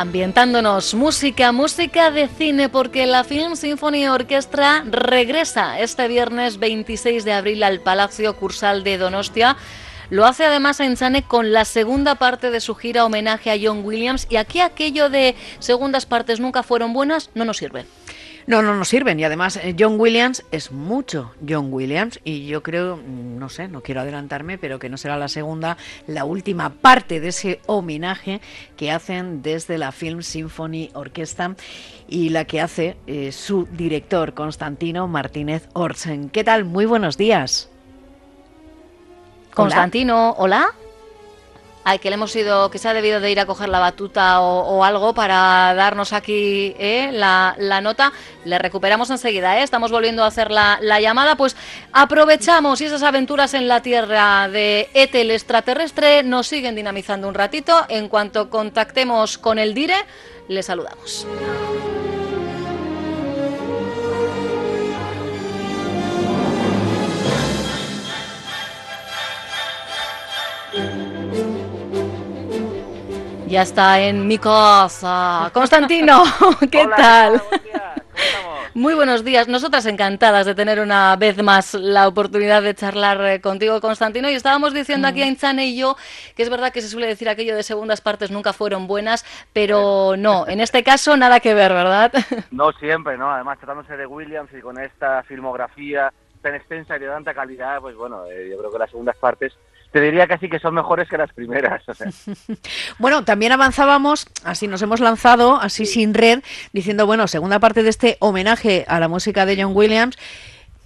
Ambientándonos música, música de cine, porque la Film Symphony Orchestra regresa este viernes 26 de abril al Palacio Cursal de Donostia. Lo hace además en Sane con la segunda parte de su gira homenaje a John Williams y aquí aquello de segundas partes nunca fueron buenas no nos sirve. No, no nos sirven. Y además, eh, John Williams es mucho John Williams. Y yo creo, mm, no sé, no quiero adelantarme, pero que no será la segunda, la última parte de ese homenaje que hacen desde la Film Symphony Orquesta y la que hace eh, su director, Constantino Martínez Orsen. ¿Qué tal? Muy buenos días. Constantino, hola al que le hemos ido, que se ha debido de ir a coger la batuta o, algo para darnos aquí eh, la, nota. Le recuperamos enseguida, ¿eh? estamos volviendo a hacer la, la, llamada. Pues aprovechamos y esas aventuras en la Tierra de Etel extraterrestre nos siguen dinamizando un ratito. En cuanto contactemos con el Dire, le saludamos. Ya está en mi casa. Constantino, ¿qué tal? Muy buenos días. Nosotras encantadas de tener una vez más la oportunidad de charlar eh, contigo, Constantino. Y estábamos diciendo aquí a mm. Inchane y yo que es verdad que se suele decir aquello de segundas partes nunca fueron buenas, pero no, en este caso nada que ver, ¿verdad? No siempre, ¿no? Además, tratándose de Williams y con esta filmografía tan extensa y de tanta calidad, pues bueno, eh, yo creo que las segundas partes te diría casi que son mejores que las primeras. bueno, también avanzábamos, así nos hemos lanzado, así sin red, diciendo, bueno, segunda parte de este homenaje a la música de John Williams.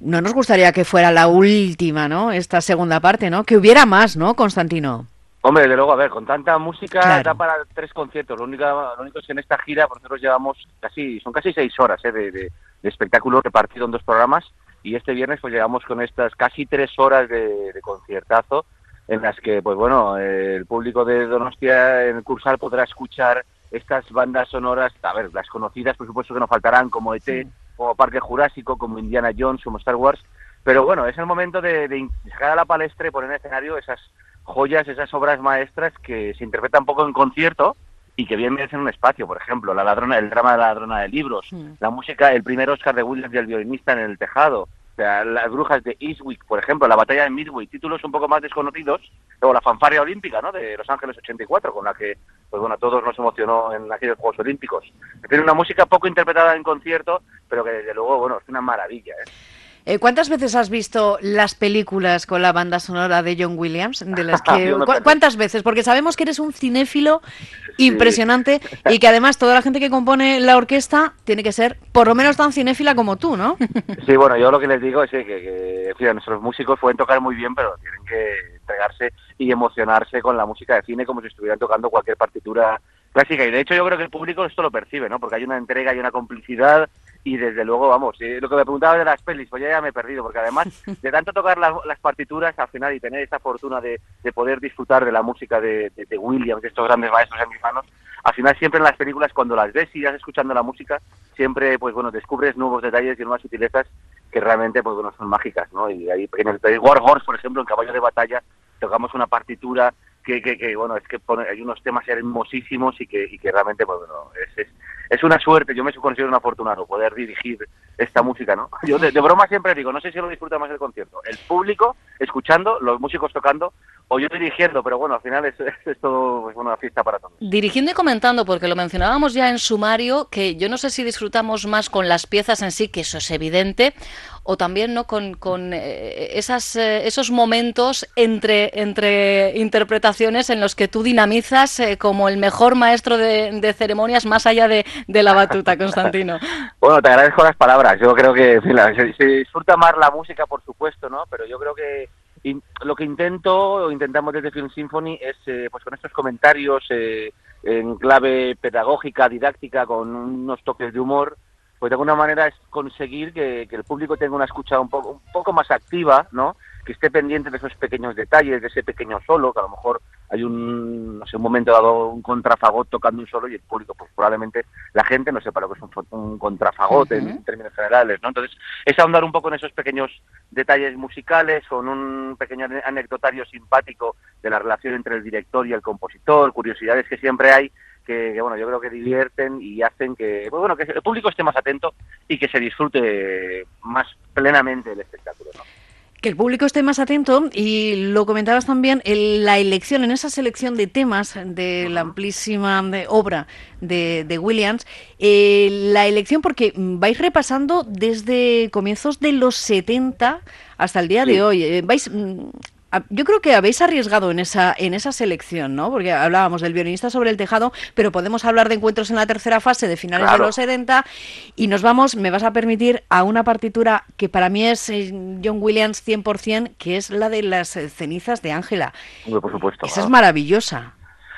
No nos gustaría que fuera la última, ¿no? Esta segunda parte, ¿no? Que hubiera más, ¿no, Constantino? Hombre, desde luego, a ver, con tanta música da para tres conciertos. Lo único, lo único es que en esta gira, por nosotros llevamos casi, son casi seis horas ¿eh? de, de, espectáculo repartido en dos programas y este viernes pues llegamos con estas casi tres horas de, de conciertazo en las que, pues bueno, el público de Donostia en el Cursal podrá escuchar estas bandas sonoras, a ver, las conocidas, por supuesto que no faltarán, como ET, como Parque Jurásico, como Indiana Jones, como Star Wars, pero bueno, es el momento de, sacar a la palestra y poner en escenario esas joyas, esas obras maestras que se interpretan poco en concierto y que bien merecen un espacio, por ejemplo, la ladrona, el drama de la ladrona de libros, la música, el primer Oscar de Williams y el violinista en el tejado, las brujas de Eastwick, por ejemplo, la batalla de Midway, títulos un poco más desconocidos, o la fanfarria olímpica, ¿no? De Los Ángeles 84, con la que, pues bueno, todos nos emocionó en aquellos Juegos Olímpicos. Tiene una música poco interpretada en concierto, pero que desde luego, bueno, es una maravilla, ¿eh? Eh, ¿Cuántas veces has visto las películas con la banda sonora de John Williams? De las que, ¿Cuántas veces? Porque sabemos que eres un cinéfilo impresionante y que además toda la gente que compone la orquesta tiene que ser por lo menos tan cinéfila como tú, ¿no? Sí, bueno, yo lo que les digo es que, que, nuestros músicos pueden tocar muy bien, pero tienen que entregarse y emocionarse con la música de cine como si estuvieran tocando cualquier partitura clásica. Y de hecho yo creo que el público esto lo percibe, ¿no? Porque hay una entrega y una complicidad y desde luego, vamos, eh, lo que me preguntaba de las pelis, pues ya, ya me he perdido, porque además de tanto tocar las, partituras al final y tener esta fortuna de, poder disfrutar de la música de, de, Williams, de estos grandes maestros en mis manos, al final siempre en las películas cuando las ves y vas escuchando la música, siempre, pues bueno, descubres nuevos detalles y nuevas sutilezas que realmente, pues bueno, son mágicas, ¿no? Y ahí en el War Horse, por ejemplo, en Caballo de Batalla, tocamos una partitura que, bueno, es que hay unos temas hermosísimos y que, y que realmente, pues bueno, es es una suerte, yo me considero un afortunado poder dirigir esta música, ¿no? Yo de, broma siempre digo, no sé si lo disfruta más el concierto, el público escuchando, los músicos tocando o yo dirigiendo, pero bueno, al final es, es todo una fiesta para todos. Dirigiendo y comentando, porque lo mencionábamos ya en sumario, que yo no sé si disfrutamos más con las piezas en sí, que eso es evidente, o también no con, con eh, esas, eh, esos momentos entre, entre interpretaciones en los que tú dinamizas eh, como el mejor maestro de, ceremonias más allá de, la batuta, Constantino. bueno, te agradezco las palabras. Yo creo que se, disfruta más la música, por supuesto, ¿no? Pero yo creo que lo que intento o intentamos desde Film Symphony es, pues con estos comentarios en clave pedagógica, didáctica, con unos toques de humor, pues de alguna manera es conseguir que, el público tenga una escucha un poco, un poco más activa, ¿no? Que esté pendiente de esos pequeños detalles, de ese pequeño solo, que a lo mejor hay un, no sé, un momento dado un contrafagot tocando un solo y el público, pues probablemente la gente no sepa lo que es un, contrafagot en términos generales, ¿no? Entonces, es ahondar un poco en esos pequeños detalles musicales, con un pequeño anecdotario simpático de la relación entre el director y el compositor, curiosidades que siempre hay, que, bueno, yo creo que divierten y hacen que, pues bueno, que el público esté más atento y que se disfrute más plenamente el. Que el público esté más atento y lo comentabas también, en la elección, en esa selección de temas de la amplísima obra de, Williams, eh, la elección porque vais repasando desde comienzos de los 70 hasta el día de hoy. Eh, vais yo creo que habéis arriesgado en esa, en esa selección, ¿no? Porque hablábamos del violinista sobre el tejado, pero podemos hablar de encuentros en la tercera fase de finales de los 70 y nos vamos, me vas a permitir, a una partitura que para mí es eh, John Williams 100%, que es la de las eh, cenizas de Ángela. Por supuesto. Esa es maravillosa.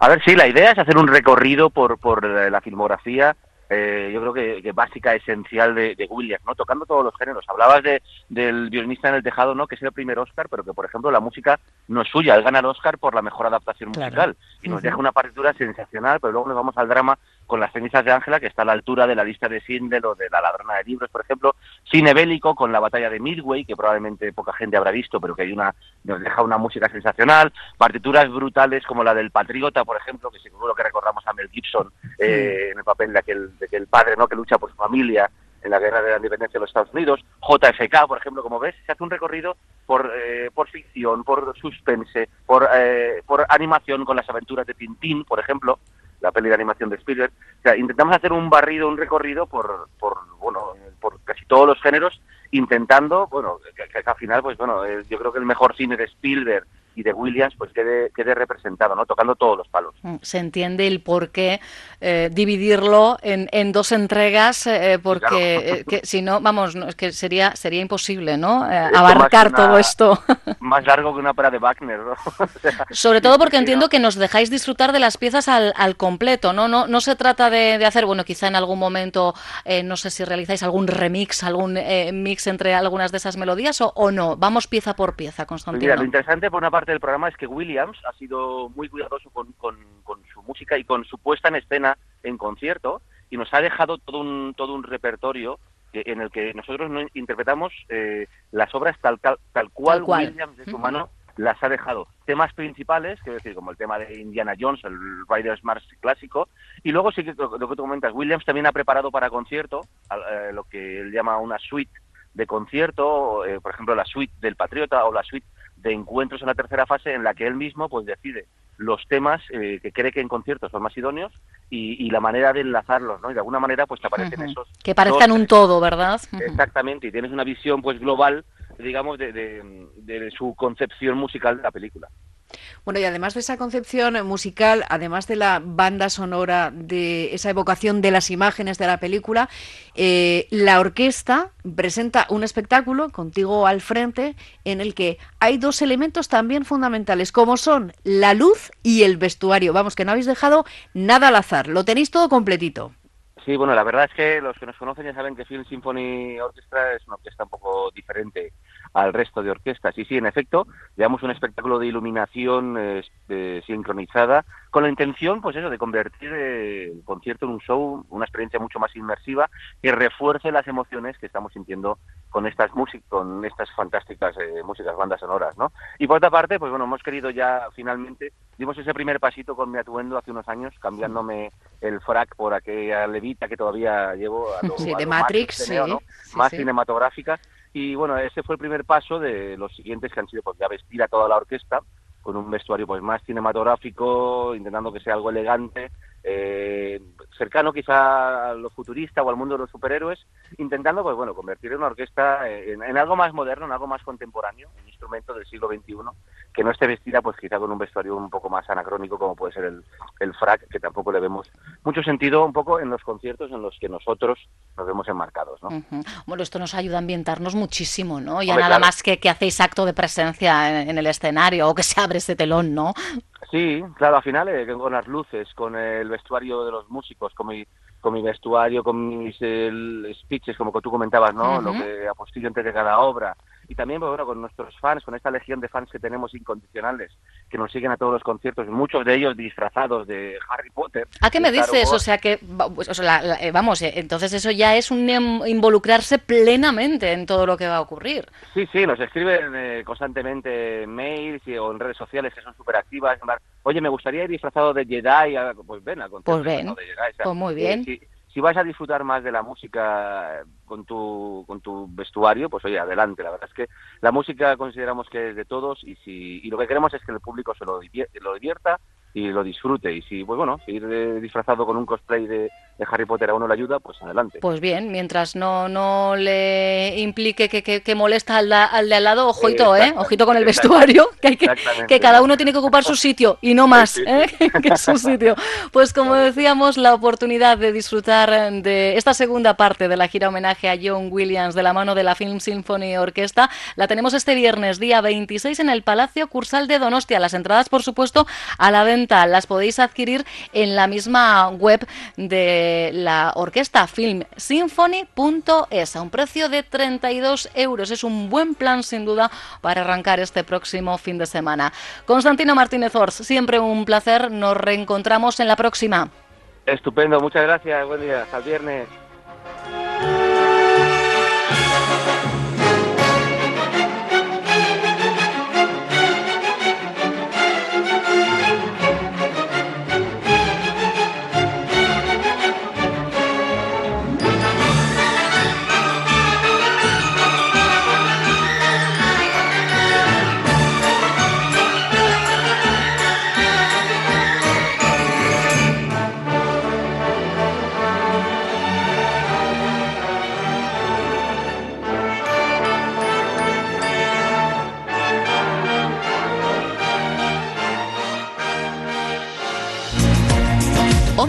A ver, sí, la idea es hacer un recorrido por, por la filmografía eh, yo creo que, básica, esencial de, Williams, ¿no? Tocando todos los géneros. Hablabas de, del violinista en el tejado, ¿no? Que es el primer Oscar, pero que, por ejemplo, la música no es suya. Él gana el Oscar por la mejor adaptación musical. Y nos deja una partitura sensacional, pero luego nos vamos al drama con las cenizas de Ángela, que está a la altura de la lista de Sindel o de la ladrona de libros, por ejemplo. Cine bélico con la batalla de Midway, que probablemente poca gente habrá visto, pero que hay una, nos deja una música sensacional. Partituras brutales como la del Patriota, por ejemplo, que seguro que recordamos a Mel Gibson eh, en el papel de aquel de que el padre no que lucha por su familia en la guerra de la independencia de los Estados Unidos, JFK, por ejemplo, como ves, se hace un recorrido por, eh, por ficción, por suspense, por, eh, por animación con las aventuras de Tintín, por ejemplo, la peli de animación de Spielberg. O sea, intentamos hacer un barrido, un recorrido por, por bueno, por casi todos los géneros, intentando, bueno, que, al final, pues bueno, eh, yo creo que el mejor cine de Spielberg y de Williams pues quede, quede representado, ¿no? Tocando todos los palos. Mm, se entiende el por qué eh, dividirlo en, en, dos entregas, eh, porque que, si no, vamos, es que sería sería imposible, ¿no? abarcar todo esto. más largo que una ópera de Wagner, ¿no? Sobre todo porque entiendo que nos dejáis disfrutar de las piezas al, al completo, ¿no? No, no se trata de, de hacer, bueno, quizá en algún momento, no sé si realizáis algún remix, algún mix entre algunas de esas melodías o, o no, vamos pieza por pieza, Constantino. Mira, lo interesante por una parte parte del programa es que Williams ha sido muy cuidadoso con, su música y con su puesta en escena en concierto y nos ha dejado todo un, todo un repertorio en el que nosotros no interpretamos eh, las obras tal, tal, cual, Williams de su mano las ha dejado. Temas principales, quiero decir, como el tema de Indiana Jones, el Riders Mars clásico, y luego sí que lo, que tú comentas, Williams también ha preparado para concierto eh, lo que él llama una suite de concierto, eh, por ejemplo la suite del Patriota o la suite de encuentros en la tercera fase en la que él mismo pues decide los temas eh, que cree que en conciertos son más idóneos y, la manera de enlazarlos, ¿no? Y de alguna manera pues te aparecen esos... Que parezcan un todo, ¿verdad? Exactamente, y tienes una visión pues global, digamos, de, de, su concepción musical de la película. Bueno, y además de esa concepción musical, además de la banda sonora, de esa evocación de las imágenes de la película, eh, la orquesta presenta un espectáculo contigo al frente en el que hay dos elementos también fundamentales, como son la luz y el vestuario. Vamos, que no habéis dejado nada al azar, lo tenéis todo completito. Sí, bueno, la verdad es que los que nos conocen ya saben que Film Symphony Orchestra es una orquesta un poco diferente al resto de orquestas. Y sí, en efecto, llevamos un espectáculo de iluminación eh, sincronizada con la intención, pues eso, de convertir eh, el concierto en un show, una experiencia mucho más inmersiva que refuerce las emociones que estamos sintiendo con estas músicas, con estas fantásticas eh, músicas, bandas sonoras, ¿no? Y por otra parte, pues bueno, hemos querido ya finalmente, dimos ese primer pasito con mi atuendo hace unos años, cambiándome el frac por aquella levita que todavía llevo a lo, sí, de Matrix, más cinematográfica y bueno, ese fue el primer paso de los siguientes que han sido pues ya vestir a toda la orquesta con un vestuario pues más cinematográfico, intentando que sea algo elegante, eh, cercano quizá a lo futurista o al mundo de los superhéroes, intentando pues bueno convertir una orquesta en, algo más moderno, en algo más contemporáneo, un instrumento del siglo XXI que no esté vestida pues quizá con un vestuario un poco más anacrónico como puede ser el, el frac, que tampoco le vemos mucho sentido un poco en los conciertos en los que nosotros nos vemos enmarcados. ¿no? Bueno, esto nos ayuda a ambientarnos muchísimo, ¿no? Ya nada más que, que hacéis acto de presencia en, el escenario o que se abre ese telón, ¿no? Sí, claro, al final eh, con las luces, con el vestuario de los músicos, con mi, con mi vestuario, con mis speeches, como que tú comentabas, ¿no? Lo que apostillo de cada obra, y también bueno, con nuestros fans, con esta legión de fans que tenemos incondicionales, que nos siguen a todos los conciertos, muchos de ellos disfrazados de Harry Potter. ¿A qué me dices? O sea que, pues, eh, vamos, eh, entonces eso ya es un em, involucrarse plenamente en todo lo que va a ocurrir. Sí, sí, nos escriben eh, constantemente mails o en redes sociales que son súper activas. Oye, me gustaría ir disfrazado de Jedi, pues ven al concierto pues ven, de Jedi. pues muy bien si vas a disfrutar más de la música con tu, con tu vestuario, pues oye, adelante. La verdad es que la música consideramos que es de todos y, si, y lo que queremos es que el público se lo, lo divierta y lo disfrute. Y si, pues bueno, ir disfrazado con un cosplay de, Harry Potter a uno le ayuda, pues adelante. Pues bien, mientras no, no le implique que, que, molesta al, al, de al lado, ojito, ¿eh? Ojito con el vestuario, que, hay que, que cada uno tiene que ocupar su sitio y no más, ¿eh? que su sitio. Pues como decíamos, la oportunidad de disfrutar de esta segunda parte de la gira homenaje a John Williams de la mano de la Film Symphony Orquesta la tenemos este viernes, día 26, en el Palacio Cursal de Donostia. Las entradas, por supuesto, a la venta las podéis adquirir en la misma web de la orquesta filmsymphony.es a un precio de 32 euros. Es un buen plan sin duda para arrancar este próximo fin de semana. Constantino Martínez Ors, siempre un placer. Nos reencontramos en la próxima. Estupendo, muchas gracias. Buen día. Hasta el viernes.